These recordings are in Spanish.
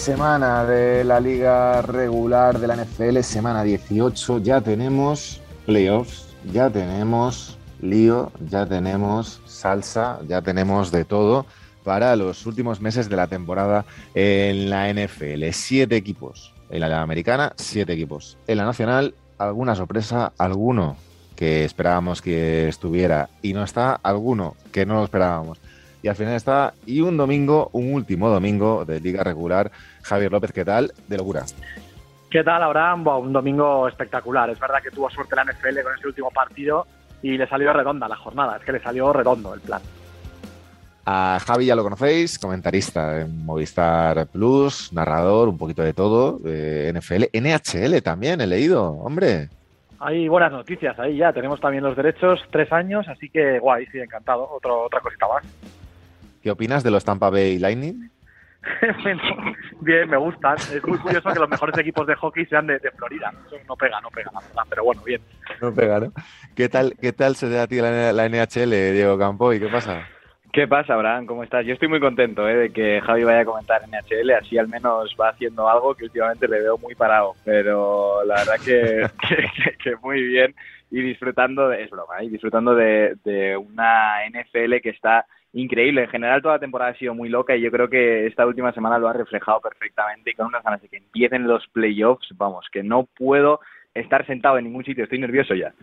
semana de la liga regular de la NFL, semana 18, ya tenemos playoffs, ya tenemos lío, ya tenemos salsa, ya tenemos de todo para los últimos meses de la temporada en la NFL. Siete equipos. En la americana, siete equipos. En la nacional, alguna sorpresa, alguno que esperábamos que estuviera y no está, alguno que no lo esperábamos y al final está. Y un domingo, un último domingo de liga regular. Javier López, ¿qué tal? De locura. ¿Qué tal, Abraham? un domingo espectacular. Es verdad que tuvo suerte la NFL con ese último partido y le salió redonda la jornada. Es que le salió redondo el plan. A Javi ya lo conocéis, comentarista en Movistar Plus, narrador, un poquito de todo, NFL, NHL también he leído, hombre. Hay buenas noticias ahí ya, tenemos también los derechos, tres años, así que guay, sí, encantado, Otro, otra cosita más. ¿Qué opinas de los Tampa Bay Lightning? bueno, bien, me gustan. Es muy curioso que los mejores equipos de hockey sean de, Florida. no pega, no pega, la verdad, pero bueno, bien. No pega, ¿no? ¿Qué tal, qué tal se da a ti la, la NHL, Diego Campo? ¿Y qué pasa? ¿Qué pasa, Abraham? ¿Cómo estás? Yo estoy muy contento ¿eh? de que Javi vaya a comentar NHL, así al menos va haciendo algo que últimamente le veo muy parado, pero la verdad que, que, muy bien y disfrutando, de, es broma, y disfrutando de, de una NFL que está increíble. En general toda la temporada ha sido muy loca y yo creo que esta última semana lo ha reflejado perfectamente y con unas ganas de que empiecen los playoffs, vamos, que no puedo estar sentado en ningún sitio, estoy nervioso ya.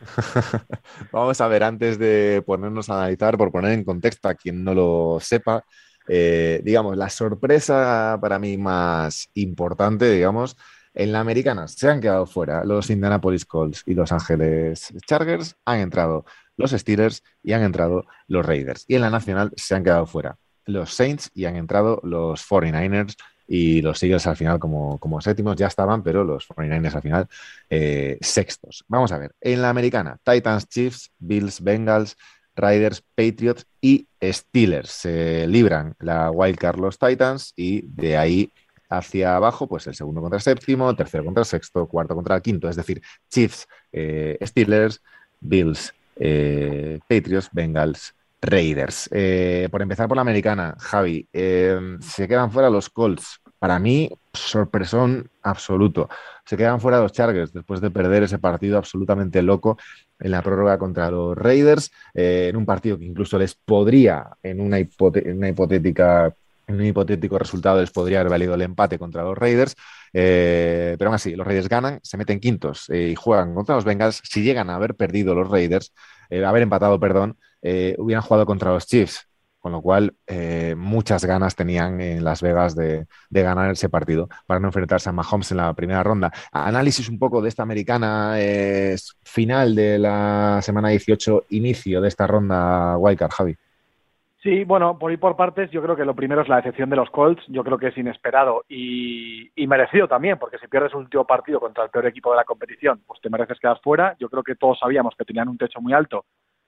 Vamos a ver, antes de ponernos a analizar, por poner en contexto a quien no lo sepa, eh, digamos, la sorpresa para mí más importante, digamos, en la americana se han quedado fuera los Indianapolis Colts y Los Ángeles Chargers, han entrado los Steelers y han entrado los Raiders. Y en la nacional se han quedado fuera los Saints y han entrado los 49ers y los Eagles al final como, como séptimos ya estaban, pero los 49ers al final eh, sextos. Vamos a ver, en la americana, Titans, Chiefs, Bills, Bengals, Riders, Patriots y Steelers. Se libran la wildcard los Titans y de ahí hacia abajo, pues el segundo contra el séptimo, tercero contra el sexto, cuarto contra el quinto, es decir, Chiefs, eh, Steelers, Bills, eh, Patriots, Bengals, Raiders. Eh, por empezar por la americana, Javi, em, se quedan fuera los Colts. Para mí, sorpresón absoluto. Se quedan fuera los Chargers después de perder ese partido absolutamente loco en la prórroga contra los Raiders, en un partido que incluso les podría, en una, una hipotética en un hipotético resultado les podría haber valido el empate contra los Raiders, eh, pero aún así, los Raiders ganan, se meten quintos y juegan contra los Bengals. Si llegan a haber perdido los Raiders, haber empatado, perdón, eh, hubieran jugado contra los Chiefs, con lo cual eh, muchas ganas tenían en Las Vegas de, ganar ese partido para no enfrentarse a Mahomes en la primera ronda. Análisis un poco de esta americana final de la semana 18, inicio de esta ronda Wildcard, Javi. Sí, bueno, por ir por partes, yo creo que lo primero es la decepción de los Colts. Yo creo que es inesperado y, merecido también, porque si pierdes un último partido contra el peor equipo de la competición, pues te mereces quedar fuera. Yo creo que todos sabíamos que tenían un techo muy alto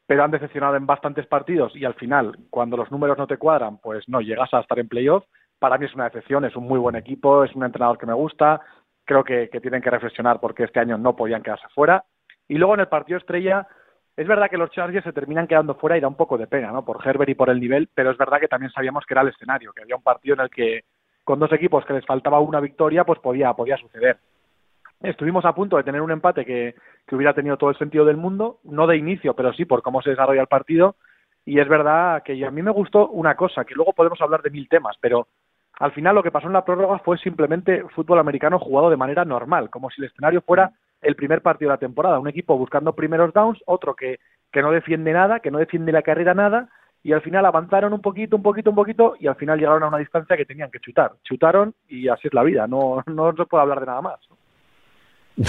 pero han decepcionado en bastantes partidos y al final, cuando los números no te cuadran, pues no llegas a estar en playoff. Para mí es una decepción, es un muy buen equipo, es un entrenador que me gusta, creo que, tienen que reflexionar porque este año no podían quedarse fuera. Y luego en el partido estrella, es verdad que los Chargers se terminan quedando fuera y da un poco de pena, ¿no? Por Herbert y por el nivel, pero es verdad que también sabíamos que era el escenario, que había un partido en el que con dos equipos que les faltaba una victoria, pues podía, podía suceder. Estuvimos a punto de tener un empate que, que hubiera tenido todo el sentido del mundo, no de inicio, pero sí por cómo se desarrolla el partido. Y es verdad que a mí me gustó una cosa, que luego podemos hablar de mil temas, pero al final lo que pasó en la prórroga fue simplemente fútbol americano jugado de manera normal, como si el escenario fuera el primer partido de la temporada. Un equipo buscando primeros downs, otro que, que no defiende nada, que no defiende la carrera nada, y al final avanzaron un poquito, un poquito, un poquito, y al final llegaron a una distancia que tenían que chutar. Chutaron y así es la vida, no, no se puede hablar de nada más.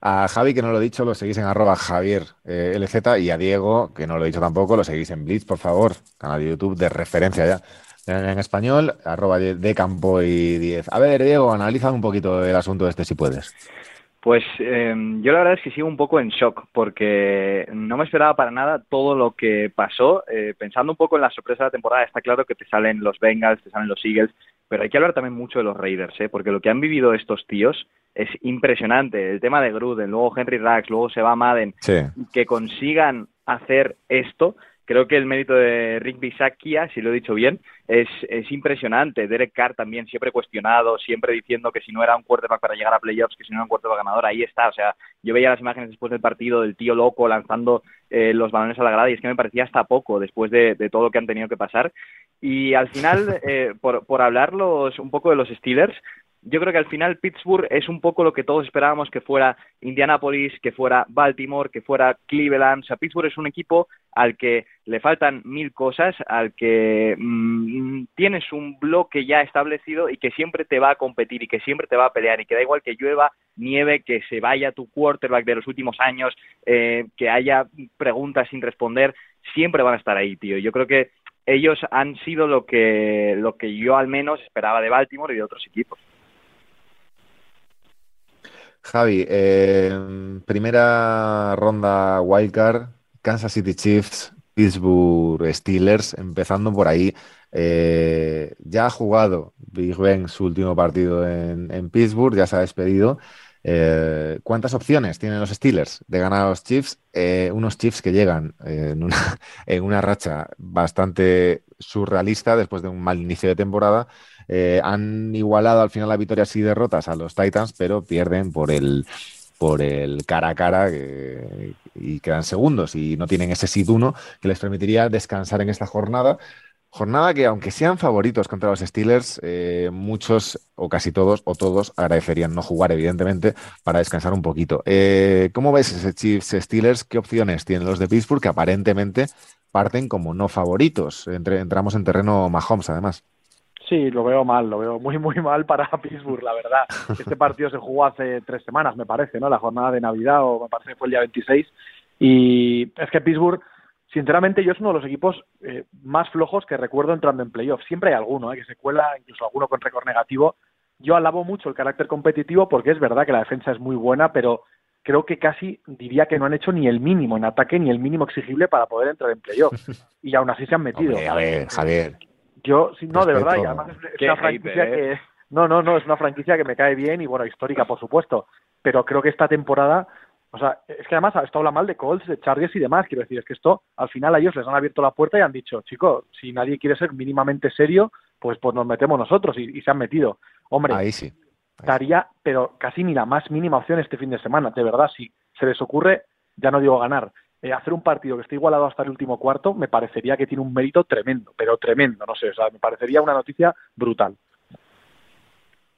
A Javi, que no lo he dicho, lo seguís en arroba Javier eh, LZ y a Diego, que no lo he dicho tampoco, lo seguís en Blitz, por favor, canal de YouTube de referencia ya. En, español, arroba de campo y 10. A ver, Diego, analiza un poquito el asunto este si puedes. Pues em, yo la verdad es que sigo un poco en shock porque no me esperaba para nada todo lo que pasó. Eh, pensando un poco en la sorpresa de la temporada, está claro que te salen los Bengals, te salen los Eagles, pero hay que hablar también mucho de los Raiders, ¿eh? porque lo que han vivido estos tíos es impresionante. El tema de Gruden, luego Henry Rax, luego se va Madden, que consigan hacer esto creo que el mérito de Rick Bisakia, si lo he dicho bien, es, es impresionante. Derek Carr también siempre cuestionado, siempre diciendo que si no era un quarterback para llegar a playoffs, que si no era un quarterback ganador, ahí está. O sea, yo veía las imágenes después del partido del tío loco lanzando eh, los balones a la grada y es que me parecía hasta poco después de, todo lo que han tenido que pasar. Y al final, eh, por, por un poco de los Steelers, yo creo que al final Pittsburgh es un poco lo que todos esperábamos que fuera Indianapolis, que fuera Baltimore, que fuera Cleveland. O sea, Pittsburgh es un equipo al que le faltan mil cosas, al que mm, tienes un bloque ya establecido y que siempre te va a competir y que siempre te va a pelear y que da igual que llueva, nieve, que se vaya tu quarterback de los últimos años, eh, que haya preguntas sin responder, siempre van a estar ahí, tío. Yo creo que ellos han sido lo que, lo que yo al menos esperaba de Baltimore y de otros equipos. Javi, eh, primera ronda wildcard, Kansas City Chiefs, Pittsburgh Steelers, empezando por ahí. Eh, ya ha jugado Big Ben su último partido en, Pittsburgh, ya se ha despedido. Eh, ¿Cuántas opciones tienen los Steelers de ganar a los Chiefs? unos Chiefs que llegan en una, en una racha bastante surrealista después de un mal inicio de temporada eh, han igualado al final las victorias y derrotas a los Titans, pero pierden por el por el cara a cara y quedan segundos y no tienen ese sit 1 que les permitiría descansar en esta jornada. Jornada que, aunque sean favoritos contra los Steelers, eh, muchos o casi todos o todos agradecerían no jugar, evidentemente, para descansar un poquito. Eh, ¿Cómo ves ese Chiefs Steelers? ¿Qué opciones tienen los de Pittsburgh que aparentemente parten como no favoritos? entramos en terreno Mahomes, además. Sí, lo veo mal, lo veo muy, muy mal para Pittsburgh, la verdad. Este partido se jugó hace tres semanas, me parece, ¿no? La jornada de Navidad, o me parece que fue el día 26. Y es que Pittsburgh, sinceramente, yo es uno de los equipos eh, más flojos que recuerdo entrando en playoffs. Siempre hay alguno, ¿eh? que se cuela, incluso alguno con récord negativo. Yo alabo mucho el carácter competitivo porque es verdad que la defensa es muy buena, pero creo que casi diría que no han hecho ni el mínimo en ataque ni el mínimo exigible para poder entrar en playoffs. Y aún así se han metido. a ver, Javier. Yo, no, de verdad, y además es, una franquicia ¿eh? que... No, no, no, es una franquicia que me cae bien y, bueno, histórica, por supuesto. Pero creo que esta temporada... O sea, es que además esto habla mal de Colts, de Chargers y demás. Quiero decir, es que esto, al final a ellos les han abierto la puerta y han dicho, chicos, si nadie quiere ser mínimamente serio, pues, pues nos metemos nosotros y, se han metido. Hombre, ahí sí. Estaría, pero casi ni la más mínima opción este fin de semana. De verdad, si se les ocurre, ya no digo ganar, eh, hacer un partido que esté igualado hasta el último cuarto me parecería que tiene un mérito tremendo, pero tremendo, no sé, o sea, me parecería una noticia brutal.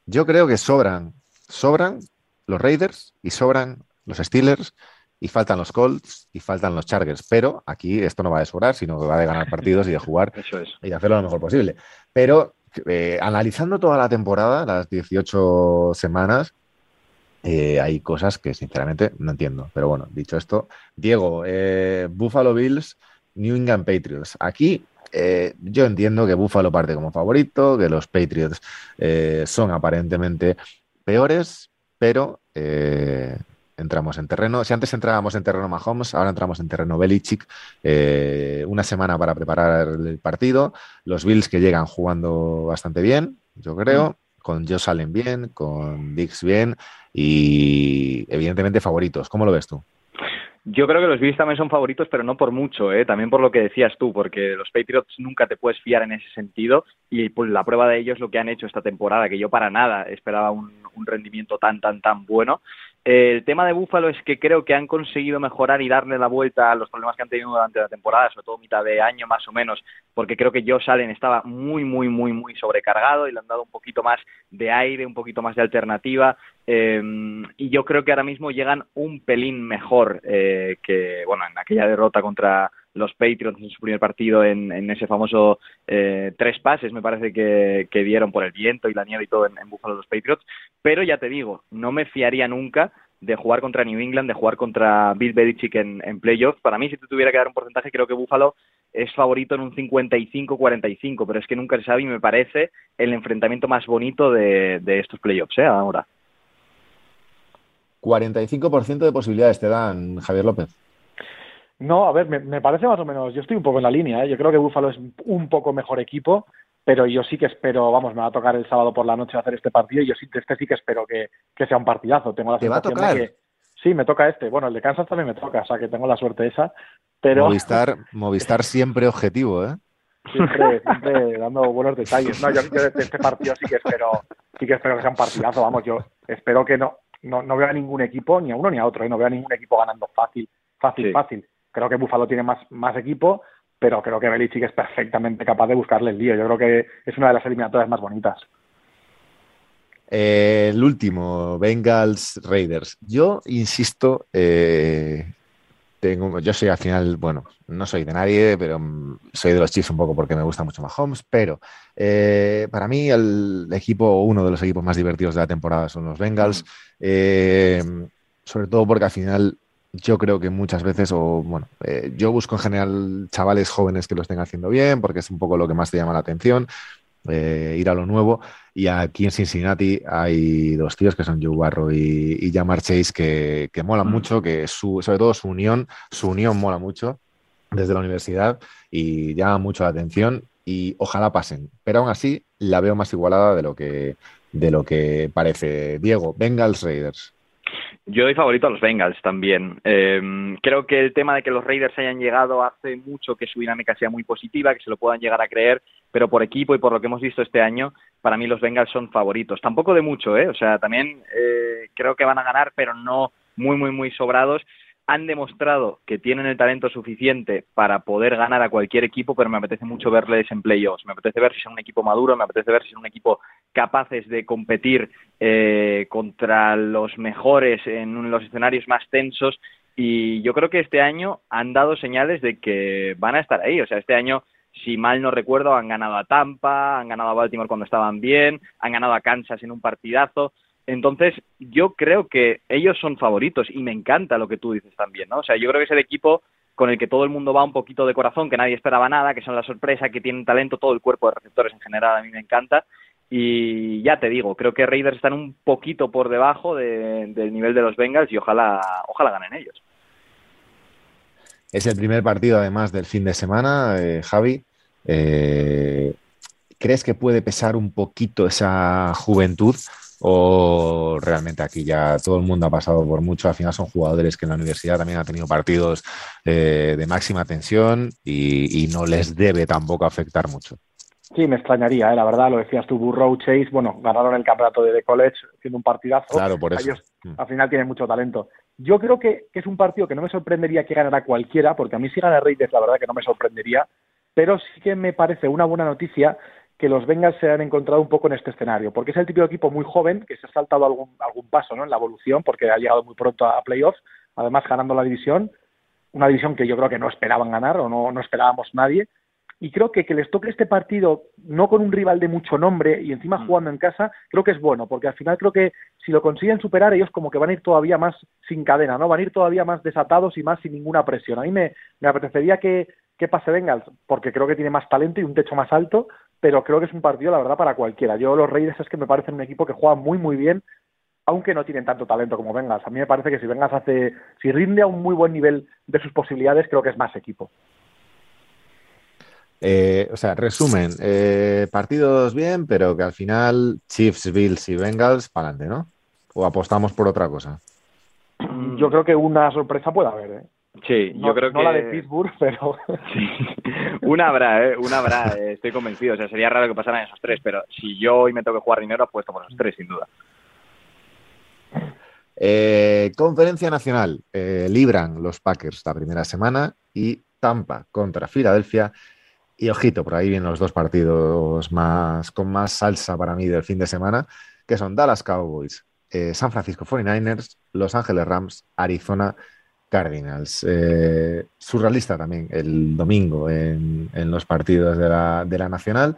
Yo creo que sobran, sobran los Raiders y sobran los Steelers y faltan los Colts y faltan los Chargers, pero aquí esto no va de sobrar, sino que va de ganar partidos y de jugar y de hacerlo lo mejor posible. Pero eh, analizando toda la temporada, las 18 semanas, eh, hay cosas que sinceramente no entiendo. Pero bueno, dicho esto, Diego, eh, Buffalo Bills, New England Patriots. Aquí eh, yo entiendo que Buffalo parte como favorito, que los Patriots son aparentemente peores, pero entramos en terreno. Si antes entrábamos en terreno Mahomes, ahora entramos en terreno Belichick. una semana para preparar el partido. Los Bills que llegan jugando bastante bien, yo creo. Mm. Con Joe Salen bien, con Dix bien y evidentemente favoritos. ¿Cómo lo ves tú? Yo creo que los Bills también son favoritos, pero no por mucho, ¿eh? también por lo que decías tú, porque los Patriots nunca te puedes fiar en ese sentido y pues, la prueba de ello es lo que han hecho esta temporada, que yo para nada esperaba un, un rendimiento tan, tan, tan bueno el tema de Búfalo es que creo que han conseguido mejorar y darle la vuelta a los problemas que han tenido durante la temporada, sobre todo mitad de año más o menos, porque creo que Josh Allen estaba muy, muy, muy, muy sobrecargado y le han dado un poquito más de aire, un poquito más de alternativa. Eh, y yo creo que ahora mismo llegan un pelín mejor eh, que, bueno, en aquella derrota contra los Patriots en su primer partido en, ese famoso eh, tres pases, me parece que, dieron por el viento y la nieve y todo en, en Buffalo los Patriots. Pero ya te digo, no me fiaría nunca de jugar contra New England, de jugar contra Bill Belichick en, en playoffs. Para mí, si te tuviera que dar un porcentaje, creo que Buffalo es favorito en un 55-45, pero es que nunca se sabe y me parece el enfrentamiento más bonito de, de estos playoffs, ¿eh? Ahora. 45% de posibilidades te dan, Javier López. No, a ver, me, parece más o menos, yo estoy un poco en la línea, ¿eh? yo creo que Búfalo es un poco mejor equipo, pero yo sí que espero, vamos, me va a tocar el sábado por la noche hacer este partido y yo sí, este sí que espero que, sea un partidazo. Tengo la ¿Te va a tocar? que Sí, me toca este. Bueno, el de Kansas también me toca, o sea que tengo la suerte esa. Pero... Movistar, Movistar siempre objetivo, ¿eh? Siempre, siempre dando buenos detalles. No, yo, yo este partido sí que espero, sí que espero que sea un partidazo. Vamos, yo espero que no, no, no veo a ningún equipo, ni a uno ni a otro, ¿eh? no veo a ningún equipo ganando fácil, fácil, fácil. Creo que Buffalo tiene más, más equipo, pero creo que Belichick es perfectamente capaz de buscarle el lío. Yo creo que es una de las eliminatorias más bonitas. Eh, el último, Bengals Raiders. Yo insisto, eh, tengo, yo soy al final, bueno, no soy de nadie, pero mm, soy de los Chiefs un poco porque me gusta mucho Mahomes, pero eh, para mí el equipo, uno de los equipos más divertidos de la temporada son los Bengals, sobre todo porque al final yo creo que muchas veces, o bueno, yo busco en general chavales jóvenes que lo estén haciendo bien, porque es un poco lo que más te llama la atención. Eh, ir a lo nuevo. Y aquí en Cincinnati hay dos tíos que son Joe Barro y, y Jamar Chase que, que molan mm. mucho, que su, sobre todo su unión, su unión mola mucho desde la universidad y llama mucho la atención y ojalá pasen. Pero aún así la veo más igualada de lo que, de lo que parece. Diego, Bengals Raiders. Yo doy favorito a los Bengals también. Em, creo que el tema de que los Raiders hayan llegado hace mucho que su dinámica sea muy positiva, que se lo puedan llegar a creer, pero por equipo y por lo que hemos visto este año, para mí los Bengals son favoritos. Tampoco de mucho, ¿eh? O sea, también eh, creo que van a ganar, pero no muy, muy, muy sobrados han demostrado que tienen el talento suficiente para poder ganar a cualquier equipo, pero me apetece mucho verles en playoffs. Me apetece ver si son un equipo maduro, me apetece ver si son un equipo capaces de competir eh, contra los mejores en los escenarios más tensos. Y yo creo que este año han dado señales de que van a estar ahí. O sea, este año si mal no recuerdo, han ganado a Tampa, han ganado a Baltimore cuando estaban bien, han ganado a Kansas en un partidazo. Entonces, yo creo que ellos son favoritos y me encanta lo que tú dices también, ¿no? O sea, yo creo que es el equipo con el que todo el mundo va un poquito de corazón, que nadie esperaba nada, que son la sorpresa, que tienen talento, todo el cuerpo de receptores en general a mí me encanta. Y ya te digo, creo que Raiders están un poquito por debajo del nivel de los Bengals y ojalá, ojalá ganen ellos. Es el primer partido, además, del fin de semana, eh, Javi. Eh, ¿Crees que puede pesar un poquito esa juventud? O realmente aquí ya todo el mundo ha pasado por mucho. Al final son jugadores que en la universidad también han tenido partidos eh, de máxima tensión y, no les debe tampoco afectar mucho. Sí, me extrañaría, ¿eh? la verdad, lo decías tú, Burrow, Chase, bueno, ganaron el campeonato de, college haciendo un partidazo. Claro, por eso. Ellos mm. al final tienen mucho talento. Yo creo que, es un partido que no me sorprendería que ganara cualquiera, porque a mí si gana Raiders, la verdad que no me sorprendería, pero sí que me parece una buena noticia que los Bengals se han encontrado un poco en este escenario, porque es el típico equipo muy joven que se ha saltado algún, algún paso ¿no? en la evolución, porque ha llegado muy pronto a playoffs, además ganando la división, una división que yo creo que no esperaban ganar o no, no esperábamos nadie, y creo que que les toque este partido no con un rival de mucho nombre y encima mm. jugando en casa, creo que es bueno, porque al final creo que si lo consiguen superar, ellos como que van a ir todavía más sin cadena, ¿no? Van a ir todavía más desatados y más sin ninguna presión. A mí me, me apetecería que, que pase Bengals, porque creo que tiene más talento y un techo más alto, pero creo que es un partido, la verdad, para cualquiera. Yo los Raiders es que me parecen un equipo que juega muy, muy bien, aunque no tienen tanto talento como Bengals. A mí me parece que si Bengals hace, si rinde a un muy buen nivel de sus posibilidades, creo que es más equipo. Eh, o sea, resumen, eh, partidos bien, pero que al final Chiefs, Bills y Bengals para adelante, ¿no? ¿O apostamos por otra cosa? Yo creo que una sorpresa puede haber, ¿eh? Sí, yo creo que. No la de Pittsburgh, pero. Sí. Una habrá, ¿eh? Una habrá, eh, estoy convencido. O sea, sería raro que pasaran esos tres, pero si yo hoy me tengo que jugar dinero, apuesto por esos tres, sin duda. Eh, conferencia Nacional. Eh, libran los Packers la primera semana y Tampa contra Filadelfia. Y ojito, por ahí vienen los dos partidos más con más salsa para mí del fin de semana, que son Dallas Cowboys, San Francisco 49ers, Los Ángeles Rams, Arizona Cardinals. Eh, surrealista también el domingo en, los partidos de la, Nacional.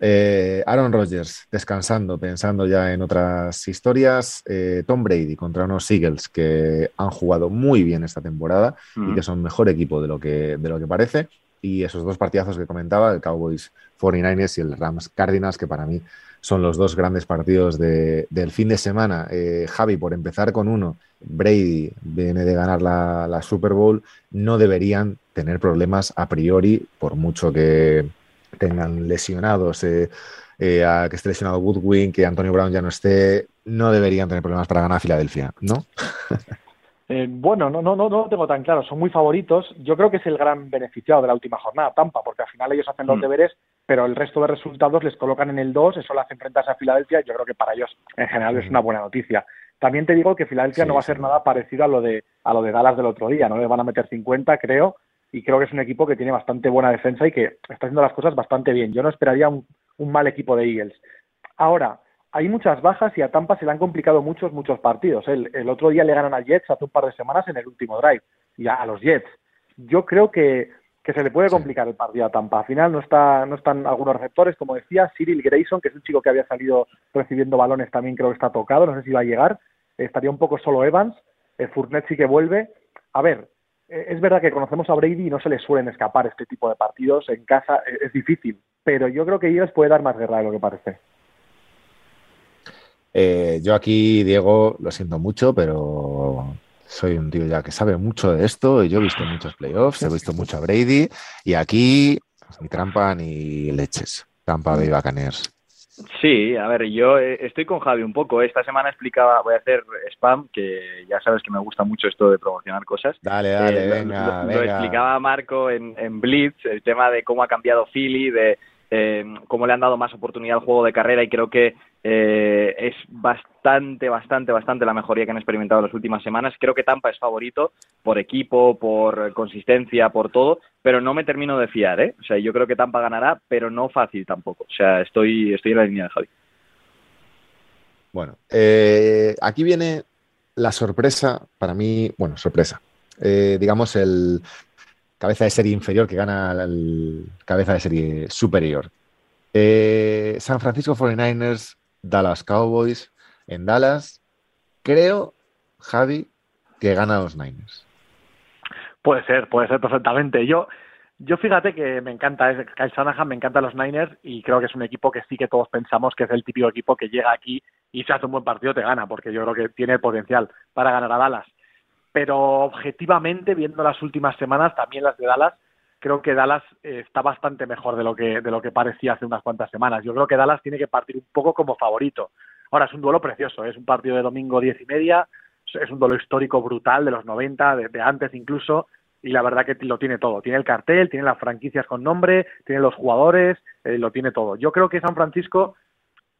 Eh, Aaron Rodgers descansando, pensando ya en otras historias. Eh, Tom Brady contra unos Eagles que han jugado muy bien esta temporada y mm. que son mejor equipo de lo que, de lo que parece. Y esos dos partidazos que comentaba, el Cowboys 49ers y el Rams Cardinals, que para mí son los dos grandes partidos del fin de semana. Eh, Javi, por empezar con uno, Brady viene de ganar la, Super Bowl, no deberían tener problemas a priori, por mucho que tengan lesionados, eh, eh, a que esté lesionado Woodwing, que Antonio Brown ya no esté, no deberían tener problemas para ganar a Filadelfia, ¿no? Eh, bueno, no, no, no, no lo tengo tan claro. Son muy favoritos. Yo creo que es el gran beneficiado de la última jornada, Tampa, porque al final ellos hacen los mm. deberes, pero el resto de resultados les colocan en el 2, eso lo hace enfrentarse a Filadelfia. Yo creo que para ellos en general es una buena noticia. También te digo que Filadelfia no va a ser nada parecido a lo de a lo de Dallas del otro día, no le van a meter 50, creo, y creo que es un equipo que tiene bastante buena defensa y que está haciendo las cosas bastante bien. Yo no esperaría un, mal equipo de Eagles. Ahora, hay muchas bajas y a Tampa se le han complicado muchos, muchos partidos. El, el otro día le ganan a Jets hace un par de semanas en el último drive, y a, los Jets. Yo creo que, que se le puede complicar el partido a Tampa. Al final no, está, no están algunos receptores, como decía, Cyril Grayson, que es un chico que había salido recibiendo balones, también creo que está tocado, no sé si va a llegar estaría un poco solo Evans, el Fournette sí que vuelve. A ver, e, es verdad que conocemos a Brady y no se le suelen escapar este tipo de partidos en casa, e, es difícil, pero yo creo que Eagles puede dar más guerra de lo que parece. Eh, yo aquí, Diego, lo siento mucho, pero soy un tío ya que sabe mucho de esto. Yo he visto muchos playoffs, he visto mucho a Brady y aquí ni trampa ni leches. Tampa Bay Buccaneers. Sí, a ver, yo eh, estoy con Javi un poco. Esta semana explicaba, voy a hacer spam, que ya sabes que me gusta mucho esto de promocionar cosas. Dale, dale, eh, venga, lo, explicaba Marco en, en Blitz, el tema de cómo ha cambiado Philly, de eh, cómo le han dado más oportunidad al juego de carrera y creo que eh, es bastante, bastante, bastante la mejoría que han experimentado en las últimas semanas. Creo que Tampa es favorito por equipo, por consistencia, por todo, pero no me termino de fiar, ¿eh? O sea, yo creo que Tampa ganará, pero no fácil tampoco. O sea, estoy, estoy en la línea de Javi. Bueno, eh, aquí viene la sorpresa, para mí, bueno, sorpresa. Eh, digamos, el, cabeza de serie inferior que gana al cabeza de serie superior. San Francisco 49ers, Dallas Cowboys. En Dallas, creo, Javi, que gana los Niners. Puede ser, puede ser perfectamente. Yo, yo fíjate que me encanta, Kyle Shanahan, me encantan los Niners y creo que es un equipo que sí que todos pensamos que es el típico equipo que llega aquí y se hace un buen partido te gana, porque yo creo que tiene potencial para ganar a Dallas pero objetivamente, viendo las últimas semanas, también las de Dallas, creo que Dallas eh, está bastante mejor de lo que de lo que parecía hace unas cuantas semanas. Yo creo que Dallas tiene que partir un poco como favorito. Ahora es un duelo precioso, es un partido de domingo diez y media, es un duelo histórico brutal de los 90, de, antes incluso, y la verdad que lo tiene todo. Tiene el cartel, tiene las franquicias con nombre, tiene los jugadores, eh, lo tiene todo. Yo creo que San Francisco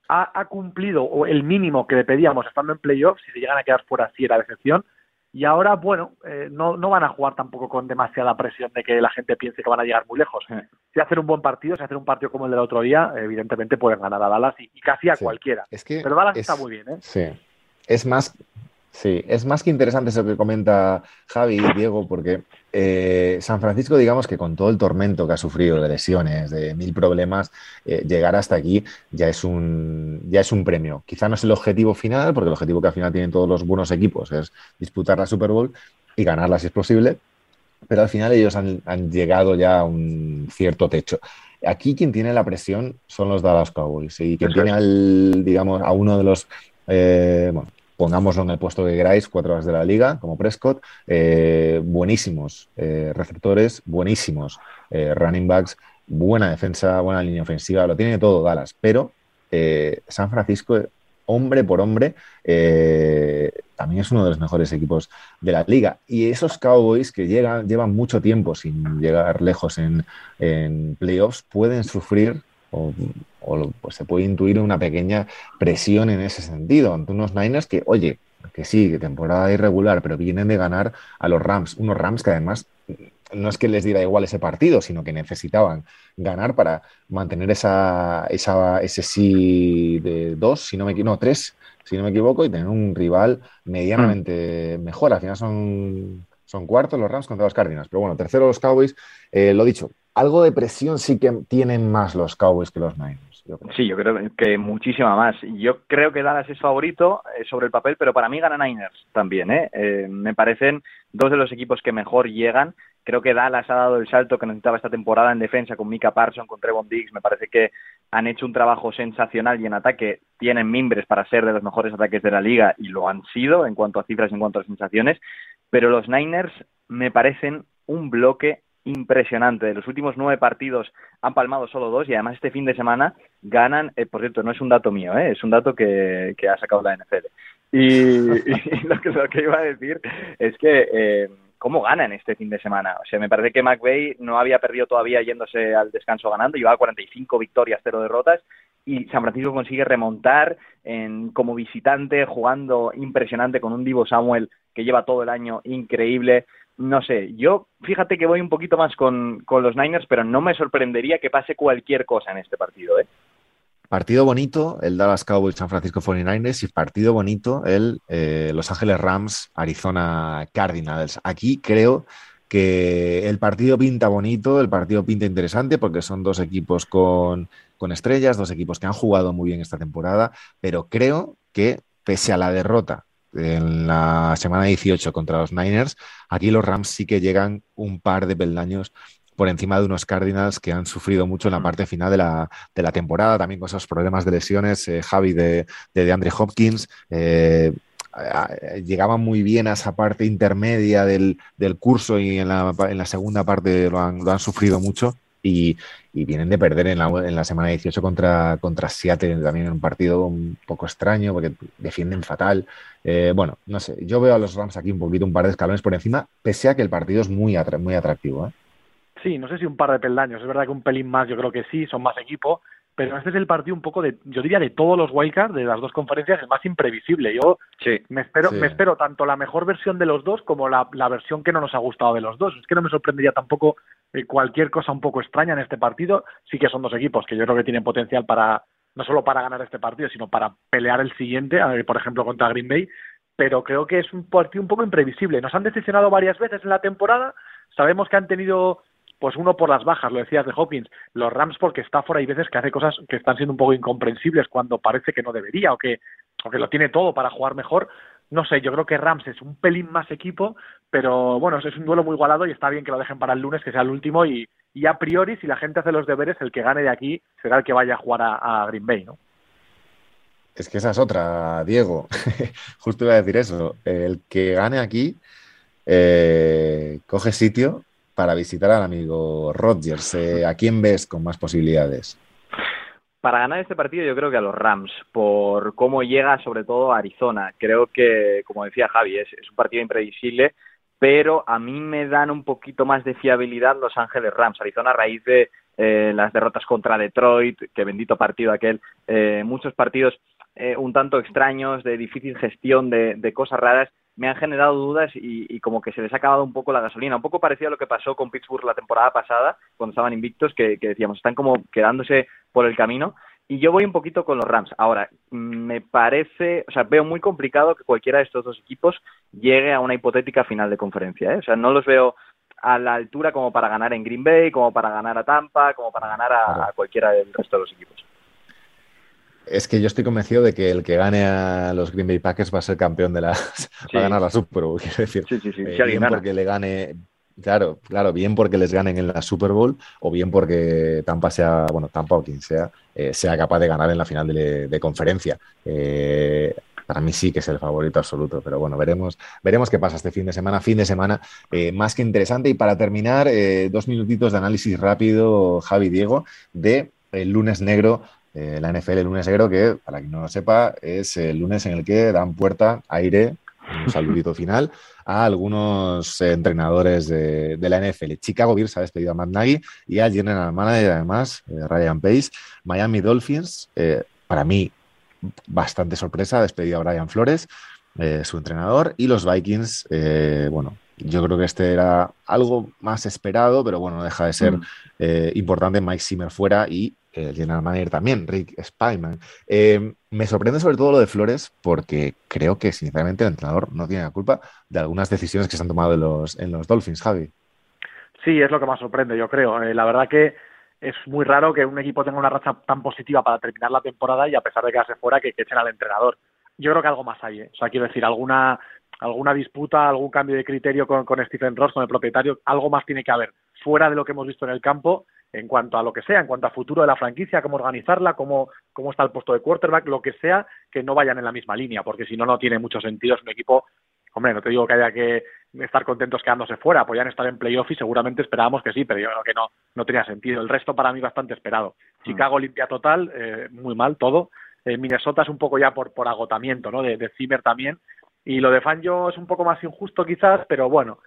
ha, ha, cumplido el mínimo que le pedíamos estando en playoffs, si se llegan a quedar fuera sí era decepción, y ahora, bueno, eh, no, no van a jugar tampoco con demasiada presión de que la gente piense que van a llegar muy lejos. Si hacen un buen partido, si hacen un partido como el del otro día, evidentemente pueden ganar a Dallas y, casi a cualquiera. Pero Dallas está muy bien, ¿eh? Sí. Es más, Sí, es más que interesante eso que comenta Javi y Diego, porque eh, San Francisco, digamos que con todo el tormento que ha sufrido de lesiones, de mil problemas, eh, llegar hasta aquí ya es, un, ya es un premio. Quizá no es el objetivo final, porque el objetivo que al final tienen todos los buenos equipos es disputar la Super Bowl y ganarla si es posible, pero al final ellos han, llegado ya a un cierto techo. Aquí quien tiene la presión son los Dallas Cowboys y quien tiene al, digamos, a uno de los eh, pongámoslo en el puesto que queráis, cuatro horas de la liga, como Prescott, eh, buenísimos eh, receptores, buenísimos eh, running backs, buena defensa, buena línea ofensiva, lo tiene todo Dallas, pero San Francisco, hombre por hombre, también es uno de los mejores equipos de la liga. Y esos Cowboys que llegan, llevan mucho tiempo sin llegar lejos en, en playoffs, pueden sufrir o, pues se puede intuir una pequeña presión en ese sentido ante unos Niners que, oye, que sí, que temporada irregular, pero vienen de ganar a los Rams, unos Rams que además no es que les diera igual ese partido, sino que necesitaban ganar para mantener esa, esa ese sí de dos, si no me no, tres, si no me equivoco, y tener un rival medianamente mm. mejor. Al final son, son cuartos los Rams contra los Cardinals. Pero bueno, tercero los Cowboys. Eh, lo dicho, algo de presión sí que tienen más los Cowboys que los Niners. Sí, yo creo que muchísima más. Yo creo que Dallas es favorito eh, sobre el papel, pero para mí gana Niners también. ¿eh? ¿eh? me parecen dos de los equipos que mejor llegan. Creo que Dallas ha dado el salto que necesitaba esta temporada en defensa con Mika Parson, con Trevon Diggs. Me parece que han hecho un trabajo sensacional y en ataque tienen mimbres para ser de los mejores ataques de la liga y lo han sido en cuanto a cifras y en cuanto a sensaciones. Pero los Niners me parecen un bloque impresionante. De los últimos nueve partidos han palmado solo dos y además este fin de semana ganan, eh, por cierto, no es un dato mío, eh, es un dato que, ha sacado la NFL. Y, lo, que, lo, que, iba a decir es que eh, cómo ganan este fin de semana. O sea, me parece que McVeigh no había perdido todavía yéndose al descanso ganando, llevaba 45 victorias, cero derrotas, y San Francisco consigue remontar en, como visitante, jugando impresionante con un Divo Samuel que lleva todo el año increíble. No sé, yo fíjate que voy un poquito más con, con los Niners, pero no me sorprendería que pase cualquier cosa en este partido. ¿eh? Partido bonito, el Dallas Cowboys San Francisco 49ers y partido bonito, el eh, Los Ángeles Rams Arizona Cardinals. Aquí creo que el partido pinta bonito, el partido pinta interesante porque son dos equipos con, con estrellas, dos equipos que han jugado muy bien esta temporada, pero creo que pese a la derrota en la semana 18 contra los Niners, aquí los Rams sí que llegan un par de peldaños por encima de unos Cardinals que han sufrido mucho en la mm. parte final de la, de la temporada, también con esos problemas de lesiones, eh, Javi de, de, Andre Hopkins. Eh, llegaban muy bien a esa parte intermedia del, del curso y en la, en la, segunda parte lo han, lo han sufrido mucho y, y, vienen de perder en la, en la semana 18 contra, contra Seattle, también en un partido un poco extraño porque defienden fatal. Eh, bueno, no sé, yo veo a los Rams aquí un poquito, un par de escalones por encima, pese a que el partido es muy, muy atractivo. ¿eh? Sí, no sé si un par de peldaños. Es verdad que un pelín más, yo creo que sí, son más equipo. Pero este es el partido un poco de, yo diría, de todos los wildcards, de las dos conferencias, el más imprevisible. Yo me espero, me espero tanto la mejor versión de los dos como la, la, versión que no nos ha gustado de los dos. Es que no me sorprendería tampoco eh, cualquier cosa un poco extraña en este partido. Sí que son dos equipos que yo creo que tienen potencial para, no solo para ganar este partido, sino para pelear el siguiente, por ejemplo, contra Green Bay. Pero creo que es un partido un poco imprevisible. Nos han decepcionado varias veces en la temporada. Sabemos que han tenido pues uno por las bajas, lo decías de Hopkins, los Rams porque Stafford hay veces que hace cosas que están siendo un poco incomprensibles cuando parece que no debería o que, o que lo tiene todo para jugar mejor. No sé, yo creo que Rams es un pelín más equipo, pero bueno, es un duelo muy igualado y está bien que lo dejen para el lunes, que sea el último y, y a priori, si la gente hace los deberes, el que gane de aquí será el que vaya a jugar a, Green Bay, ¿no? Es que esa es otra, Diego. Justo iba a decir eso. El que gane aquí eh, coge sitio para visitar al amigo Rodgers. Eh, ¿A quién ves con más posibilidades? Para ganar este partido yo creo que a los Rams, por cómo llega sobre todo a Arizona. Creo que, como decía Javi, es, un partido imprevisible, pero a mí me dan un poquito más de fiabilidad Los Ángeles Rams. Arizona a raíz de eh, las derrotas contra Detroit, que bendito partido aquel, eh, muchos partidos un tanto extraños, de difícil gestión, de cosas raras me han generado dudas y, como que se les ha acabado un poco la gasolina. Un poco parecido a lo que pasó con Pittsburgh la temporada pasada, cuando estaban invictos, que, decíamos, están como quedándose por el camino. Y yo voy un poquito con los Rams. Ahora, me parece, o sea, veo muy complicado que cualquiera de estos dos equipos llegue a una hipotética final de conferencia. ¿eh? O sea, no los veo a la altura como para ganar en Green Bay, como para ganar a Tampa, como para ganar a cualquiera del resto de los equipos. Es que yo estoy convencido de que el que gane a los Green Bay Packers va a ser campeón de la. va a ganar la Super Bowl, quiero decir. Sí, sí, sí. Eh, bien porque le gane. Claro, claro, bien porque les ganen en la Super Bowl o bien porque Tampa sea, bueno, Tampa o quien sea, eh, sea capaz de ganar en la final de, conferencia. Eh, para mí sí que es el favorito absoluto, pero bueno, veremos, veremos qué pasa este fin de semana. Fin de semana más que interesante. Y para terminar, dos minutitos de análisis rápido, Javi Diego, de el lunes negro eh, la NFL el lunes negro, que para quien no lo sepa, es el lunes en el que dan puerta, aire, un saludito final, a algunos entrenadores de, la NFL. Chicago Bears ha despedido a Matt Nagy y al general manager, además, eh, Ryan Pace. Miami Dolphins, eh, para mí, bastante sorpresa, ha despedido a Brian Flores, su entrenador, y los Vikings, bueno, yo creo que este era algo más esperado, pero bueno, no deja de ser mm. importante. Mike Zimmer fuera y el general manager también, Rick Spyman. Eh, me sorprende sobre todo lo de Flores porque creo que sinceramente el entrenador no tiene la culpa de algunas decisiones que se han tomado en los, en los Dolphins, Javi. Sí, es lo que más sorprende, yo creo. Eh, la verdad que es muy raro que un equipo tenga una racha tan positiva para terminar la temporada y a pesar de quedarse fuera, que, echen al entrenador. Yo creo que algo más hay. ¿eh? O sea, quiero decir, alguna alguna disputa, algún cambio de criterio con, con Stephen Ross, con el propietario, algo más tiene que haber fuera de lo que hemos visto en el campo en cuanto a lo que sea, en cuanto a futuro de la franquicia, cómo organizarla, cómo, cómo está el puesto de quarterback, lo que sea, que no vayan en la misma línea, porque si no, no tiene mucho sentido. Es un equipo, hombre, no te digo que haya que estar contentos quedándose fuera, podían estar en playoff y seguramente esperábamos que sí, pero yo creo que no, no tenía sentido. El resto para mí bastante esperado. Mm. Chicago limpia total, eh, muy mal todo. Eh, Minnesota es un poco ya por, por agotamiento, ¿no? De, de Zimmer también. Y lo de Fangio es un poco más injusto quizás, pero bueno,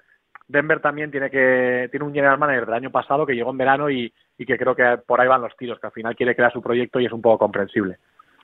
Denver también tiene que tiene un general manager del año pasado que llegó en verano y, y que creo que por ahí van los tiros, que al final quiere crear su proyecto y es un poco comprensible.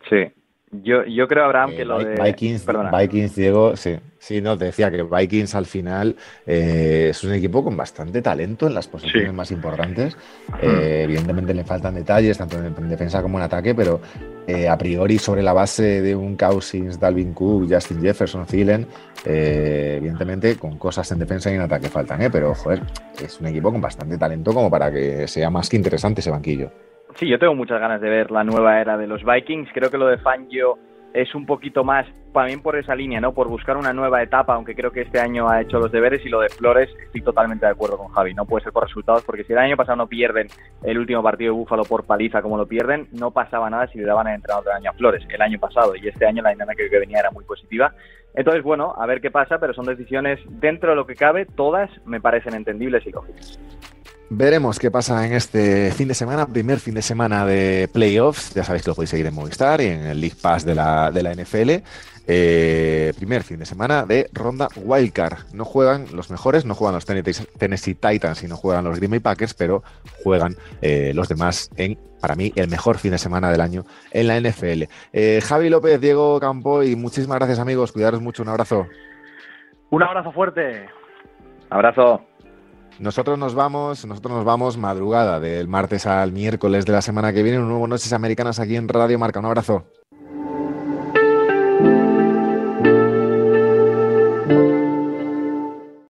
Sí, yo, yo creo, Abraham, que lo de. Vikings, Vikings, Diego, sí. Sí, no, te decía que Vikings al final eh, es un equipo con bastante talento en las posiciones más importantes. Eh, evidentemente le faltan detalles, tanto en, defensa como en ataque, pero eh, a priori sobre la base de un Cousins, Dalvin Cook, Justin Jefferson, Thielen, evidentemente con cosas en defensa y en ataque faltan, pero joder, es un equipo con bastante talento como para que sea más que interesante ese banquillo. Sí, yo tengo muchas ganas de ver la nueva era de los Vikings. Creo que lo de Fangio es un poquito más también por esa línea, ¿no? Por buscar una nueva etapa, aunque creo que este año ha hecho los deberes y lo de Flores estoy totalmente de acuerdo con Javi. No puede ser por resultados, porque si el año pasado no pierden el último partido de Búfalo por paliza como lo pierden, no pasaba nada si le daban el entrenador del año a Flores el año pasado y este año la dinámica que venía era muy positiva. Entonces, bueno, a ver qué pasa, pero son decisiones dentro de lo que cabe, todas me parecen entendibles y lógicas. Veremos qué pasa en este fin de semana, primer fin de semana de playoffs. Ya sabéis que lo podéis seguir en Movistar y en el League Pass de la, NFL. Eh, primer fin de semana de ronda wildcard. No juegan los mejores, no juegan los Tennessee Titans y no juegan los Green Bay Packers, pero juegan eh, los demás en, para mí, el mejor fin de semana del año en la NFL. Eh, Javi López, Diego Campo y muchísimas gracias amigos. Cuidaros mucho. Un abrazo. Un abrazo fuerte. Abrazo. Nosotros nos vamos, nosotros nos vamos madrugada del martes al miércoles de la semana que viene, un nuevo Noches Americanas aquí en Radio Marca. Un abrazo.